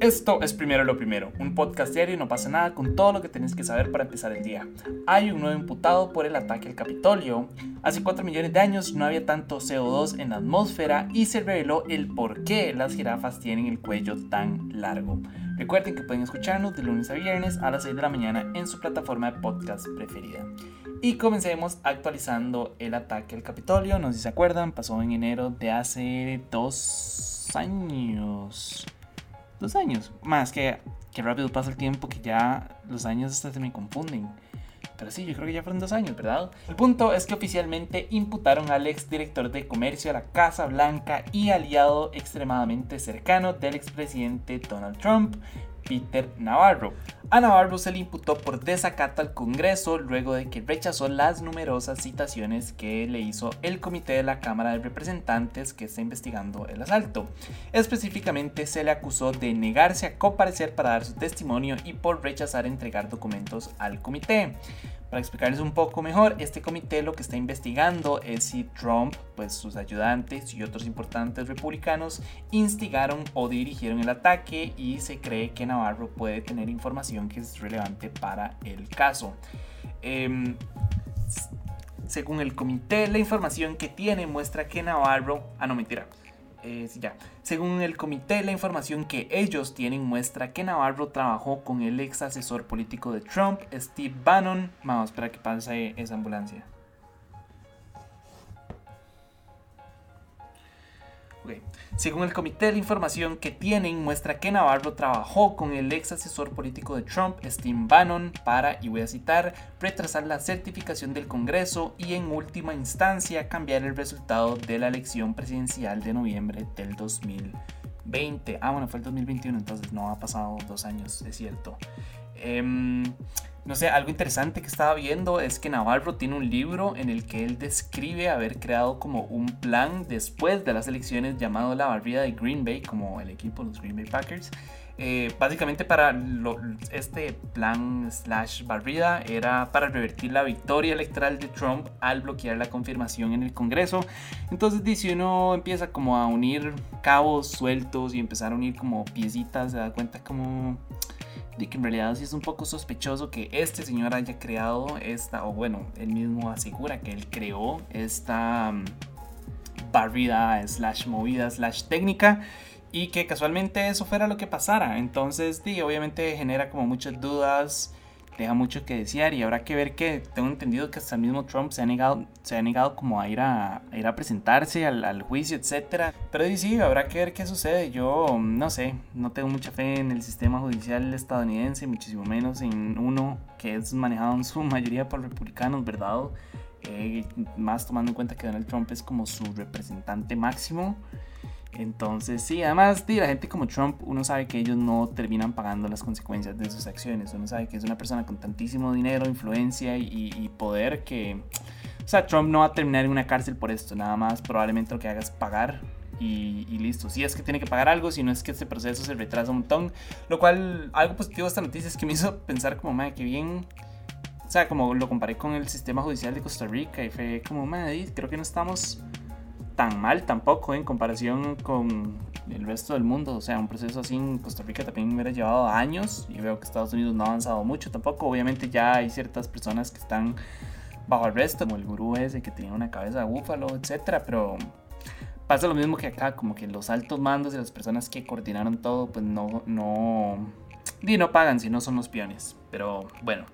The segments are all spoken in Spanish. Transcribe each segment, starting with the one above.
Esto es Primero lo Primero, un podcast diario y no pasa nada con todo lo que tenés que saber para empezar el día. Hay un nuevo imputado por el ataque al Capitolio. Hace 4 millones de años no había tanto CO2 en la atmósfera y se reveló el por qué las jirafas tienen el cuello tan largo. Recuerden que pueden escucharnos de lunes a viernes a las 6 de la mañana en su plataforma de podcast preferida. Y comencemos actualizando el ataque al Capitolio. No sé si se acuerdan, pasó en enero de hace dos años dos años. Más que, que rápido pasa el tiempo que ya los años hasta se me confunden. Pero sí, yo creo que ya fueron dos años, ¿verdad? El punto es que oficialmente imputaron al ex director de comercio a la Casa Blanca y aliado extremadamente cercano del expresidente Donald Trump, Peter Navarro. A Navarro se le imputó por desacato al Congreso luego de que rechazó las numerosas citaciones que le hizo el Comité de la Cámara de Representantes que está investigando el asalto. Específicamente se le acusó de negarse a comparecer para dar su testimonio y por rechazar entregar documentos al comité. Para explicarles un poco mejor, este comité lo que está investigando es si Trump, pues sus ayudantes y otros importantes republicanos instigaron o dirigieron el ataque y se cree que Navarro puede tener información que es relevante para el caso. Em, según el comité, la información que tiene muestra que Navarro... Ah, no, mentira ya. Según el comité, la información que ellos tienen muestra que Navarro trabajó con el ex asesor político de Trump, Steve Bannon. Vamos a esperar que pase esa ambulancia. Según el comité, la información que tienen muestra que Navarro trabajó con el ex asesor político de Trump, Steve Bannon, para, y voy a citar, retrasar la certificación del Congreso y en última instancia cambiar el resultado de la elección presidencial de noviembre del 2020. Ah, bueno, fue el 2021, entonces no ha pasado dos años, es cierto. Em, no sé, algo interesante que estaba viendo es que Navarro tiene un libro en el que él describe haber creado como un plan después de las elecciones llamado la barrida de Green Bay, como el equipo, los Green Bay Packers. Eh, básicamente para este plan slash barrida era para revertir la victoria electoral de Trump al bloquear la confirmación en el Congreso. Entonces si uno empieza como a unir cabos sueltos y empezar a unir como piecitas, se da cuenta como de que en realidad sí es un poco sospechoso que este señor haya creado esta, o bueno, él mismo asegura que él creó esta um, barrida slash movida slash técnica y que casualmente eso fuera lo que pasara. Entonces, sí, obviamente genera como muchas dudas deja mucho que desear y habrá que ver que tengo entendido que hasta el mismo Trump se ha negado, se ha negado como a ir a, ir a presentarse al, juicio, etcétera. Pero sí, habrá que ver qué sucede. Yo no sé, no tengo mucha fe en el sistema judicial estadounidense, muchísimo menos en uno que es manejado en su mayoría por republicanos, ¿verdad? Eh, más tomando en cuenta que Donald Trump es como su representante máximo. Entonces, sí, además de la gente como Trump, uno sabe que ellos no terminan pagando las consecuencias de sus acciones. Uno sabe que es una persona con tantísimo dinero, influencia y, poder que... O sea, Trump no va a terminar en una cárcel por esto, nada más probablemente lo que haga es pagar y, listo. Si es que tiene que pagar algo, si no es que este proceso se retrasa un montón. Lo cual, algo positivo de esta noticia es que me hizo pensar como, madre, que bien... O sea, como lo comparé con el sistema judicial de Costa Rica y fue como, madre, creo que no estamos tan mal tampoco en comparación con el resto del mundo. O sea, un proceso así en Costa Rica también me hubiera llevado años y veo que Estados Unidos no ha avanzado mucho tampoco. Obviamente ya hay ciertas personas que están bajo arresto, como el gurú ese que tenía una cabeza de búfalo, etcétera, pero pasa lo mismo que acá, como que los altos mandos y las personas que coordinaron todo, pues no, no, y no pagan si no son los peones. Pero bueno.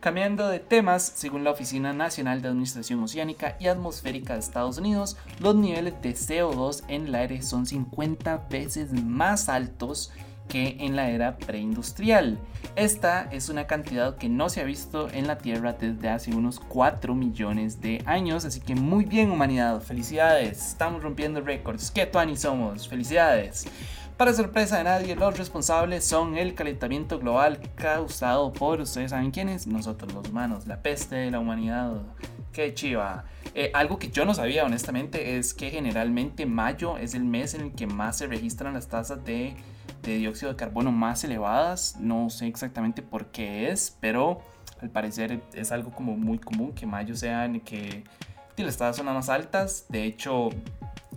Cambiando de temas, según la Oficina Nacional de Administración Oceánica y Atmosférica de Estados Unidos, los niveles de CO2 en el aire son 50 veces más altos que en la era preindustrial. Esta es una cantidad que no se ha visto en la Tierra desde hace unos 4 millones de años, así que muy bien humanidad, felicidades, estamos rompiendo récords, qué tuani somos, felicidades. Para sorpresa de nadie, los responsables son el calentamiento global causado por, ustedes saben quiénes, nosotros los humanos, la peste de la humanidad. Qué chiva. Eh, algo que yo no sabía honestamente es que generalmente mayo es el mes en el que más se registran las tasas de, dióxido de carbono más elevadas. No sé exactamente por qué es, pero al parecer es algo como muy común que mayo sea en que las tasas son las más altas. De hecho,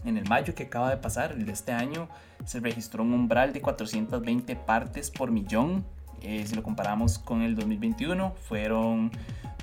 En el mayo que acaba de pasar, el de este año, se registró un umbral de 420 partes por millón. Eh, si lo comparamos con el 2021, fueron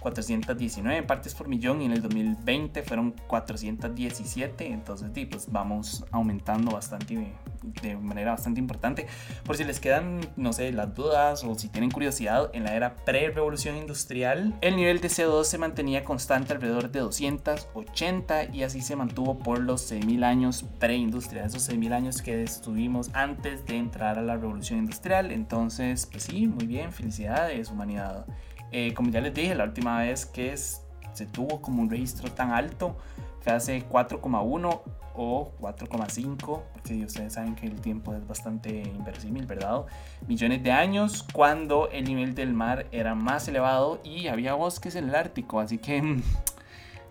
419 partes por millón y en el 2020 fueron 417. Entonces, pues vamos aumentando bastante de manera bastante importante. Por si les quedan, no sé, las dudas o si tienen curiosidad, en la era pre-revolución industrial, el nivel de CO2 se mantenía constante alrededor de 280 y así se mantuvo por los 6.000 años pre-industrial, esos 6.000 años que estuvimos antes de entrar a la revolución industrial. Entonces, pues sí, muy bien, felicidades, humanidad. Eh, como ya les dije, la última vez que se tuvo como un registro tan alto fue hace 4,1 o 4,5, porque ustedes saben que el tiempo es bastante inverosímil, ¿verdad? Millones de años cuando el nivel del mar era más elevado y había bosques en el Ártico, así que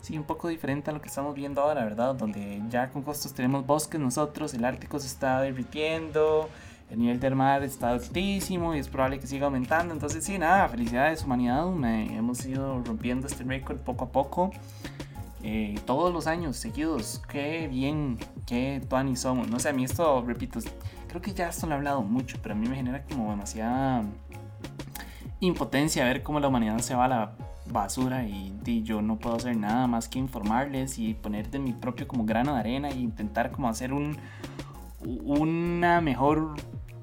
sí, un poco diferente a lo que estamos viendo ahora, ¿verdad? Donde ya con costos tenemos bosques nosotros, el Ártico se está derritiendo, el nivel del mar está altísimo y es probable que siga aumentando. Entonces, sí, nada, felicidades humanidad. Me, hemos ido rompiendo este récord poco a poco. Eh, todos los años seguidos. Qué bien, qué tuani somos. No sé, a mí esto, repito, creo que ya esto lo he hablado mucho, pero a mí me genera como demasiada impotencia ver cómo la humanidad se va a la basura y, yo no puedo hacer nada más que informarles y poner de mi propio como grano de arena e intentar como hacer un, una mejor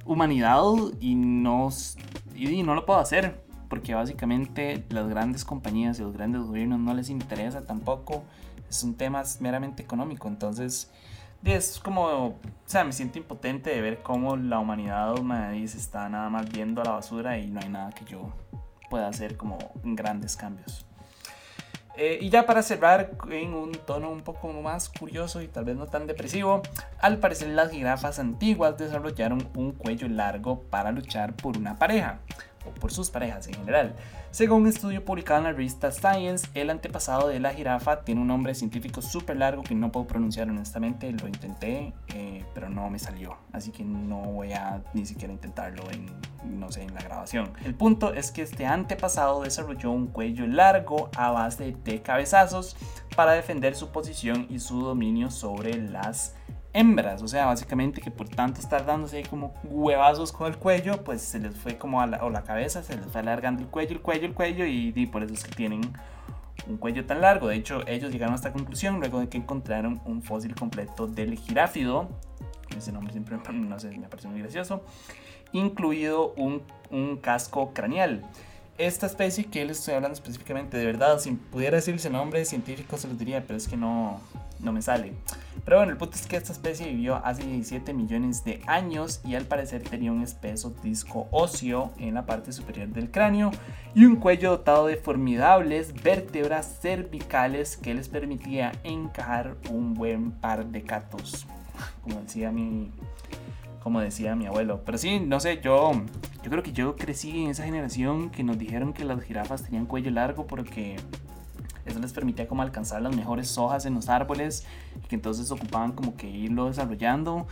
humanidad y no, y no lo puedo hacer porque básicamente las grandes compañías y los grandes gobiernos no les interesa tampoco, es un tema meramente económico, entonces es como, o sea, me siento impotente de ver cómo la humanidad se está nada más viendo a la basura y no hay nada que yo pueda hacer como grandes cambios. Eh, y ya para cerrar en un tono un poco más curioso y tal vez no tan depresivo, al parecer las jirafas antiguas desarrollaron un cuello largo para luchar por una pareja o por sus parejas en general. Según un estudio publicado en la revista Science, el antepasado de la jirafa tiene un nombre científico súper largo que no puedo pronunciar honestamente, lo intenté, eh, pero no me salió, así que no voy a ni siquiera intentarlo en, no sé, en la grabación. El punto es que este antepasado desarrolló un cuello largo a base de cabezazos para defender su posición y su dominio sobre las hembras, o sea, básicamente que por tanto estar dándose como huevazos con el cuello, pues se les fue como a la, o la cabeza, se les fue alargando el cuello, el cuello, el cuello y, y, por eso es que tienen un cuello tan largo. De hecho, ellos llegaron a esta conclusión luego de que encontraron un fósil completo del giráfido, ese nombre siempre me parece muy gracioso, incluido un, un casco craneal esta especie que les estoy hablando específicamente, de verdad, si pudiera decirse nombre científico se lo diría, pero es que no, no me sale. Pero bueno, el punto es que esta especie vivió hace 17 millones de años y al parecer tenía un espeso disco óseo en la parte superior del cráneo y un cuello dotado de formidables vértebras cervicales que les permitía encajar un buen par de catos, como decía mi, como decía mi abuelo. Pero sí, no sé, yo, yo creo que yo crecí en esa generación que nos dijeron que las jirafas tenían cuello largo porque eso les permitía como alcanzar las mejores hojas en los árboles y que entonces ocupaban como que irlo desarrollando.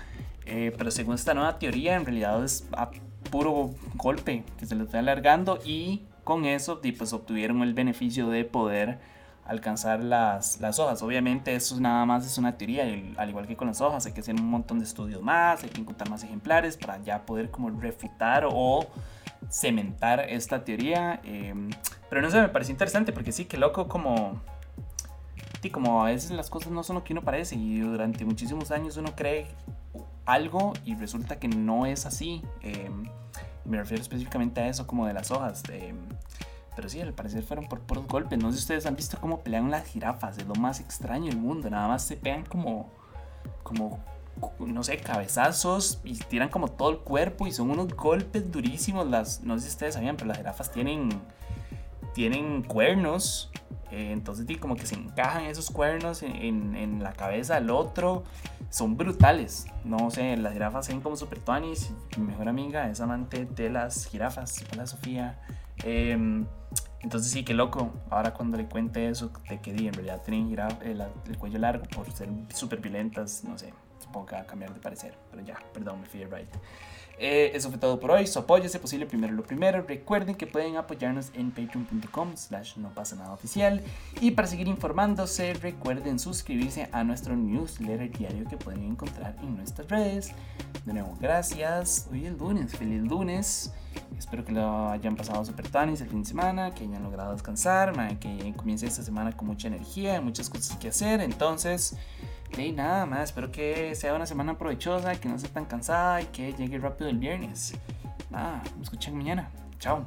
Eh, pero según esta nueva teoría, en realidad es a puro golpe que se les fue alargando y con eso pues obtuvieron el beneficio de poder alcanzar las, las hojas. Obviamente eso nada más es una teoría, al igual que con las hojas hay que hacer un montón de estudios más, hay que encontrar más ejemplares para ya poder como refutar o cementar esta teoría. Em, pero no sé, me parece interesante porque sí, que loco como... Sí, como a veces las cosas no son lo que uno parece y durante muchísimos años uno cree algo y resulta que no es así. Em, me refiero específicamente a eso como de las hojas. Pero sí, al parecer fueron por puros golpes. No sé si ustedes han visto cómo pelean las jirafas. Es lo más extraño del mundo. Nada más se pegan como, como no sé, cabezazos y tiran como todo el cuerpo y son unos golpes durísimos. Las, no sé si ustedes sabían, pero las jirafas tienen, tienen cuernos. Eh, entonces, como que se encajan esos cuernos en, en, la cabeza del otro. Son brutales. No sé, las jirafas son como super tuanis. Mi mejor amiga es amante de las jirafas. Hola, Sofía. Em, entonces sí, qué loco. Ahora cuando le cuente eso, de que en realidad tienen el, el, cuello largo por ser súper violentas, no sé, va a cambiar de parecer, pero ya, perdón, me fui right. Eh, eso fue todo por hoy. Su apoyo es posible primero lo primero. Recuerden que pueden apoyarnos en patreon.com slash no pasa nada oficial. Y para seguir informándose, recuerden suscribirse a nuestro newsletter diario que pueden encontrar en nuestras redes. De nuevo, gracias. Hoy es lunes, feliz lunes. Espero que lo hayan pasado super tanis el fin de semana, que hayan logrado descansar, que comience esta semana con mucha energía, muchas cosas que hacer. Entonces, y nada más, espero que sea una semana provechosa, que no sea tan cansada y que llegue rápido el viernes. Nada, me escuchan mañana. Chao.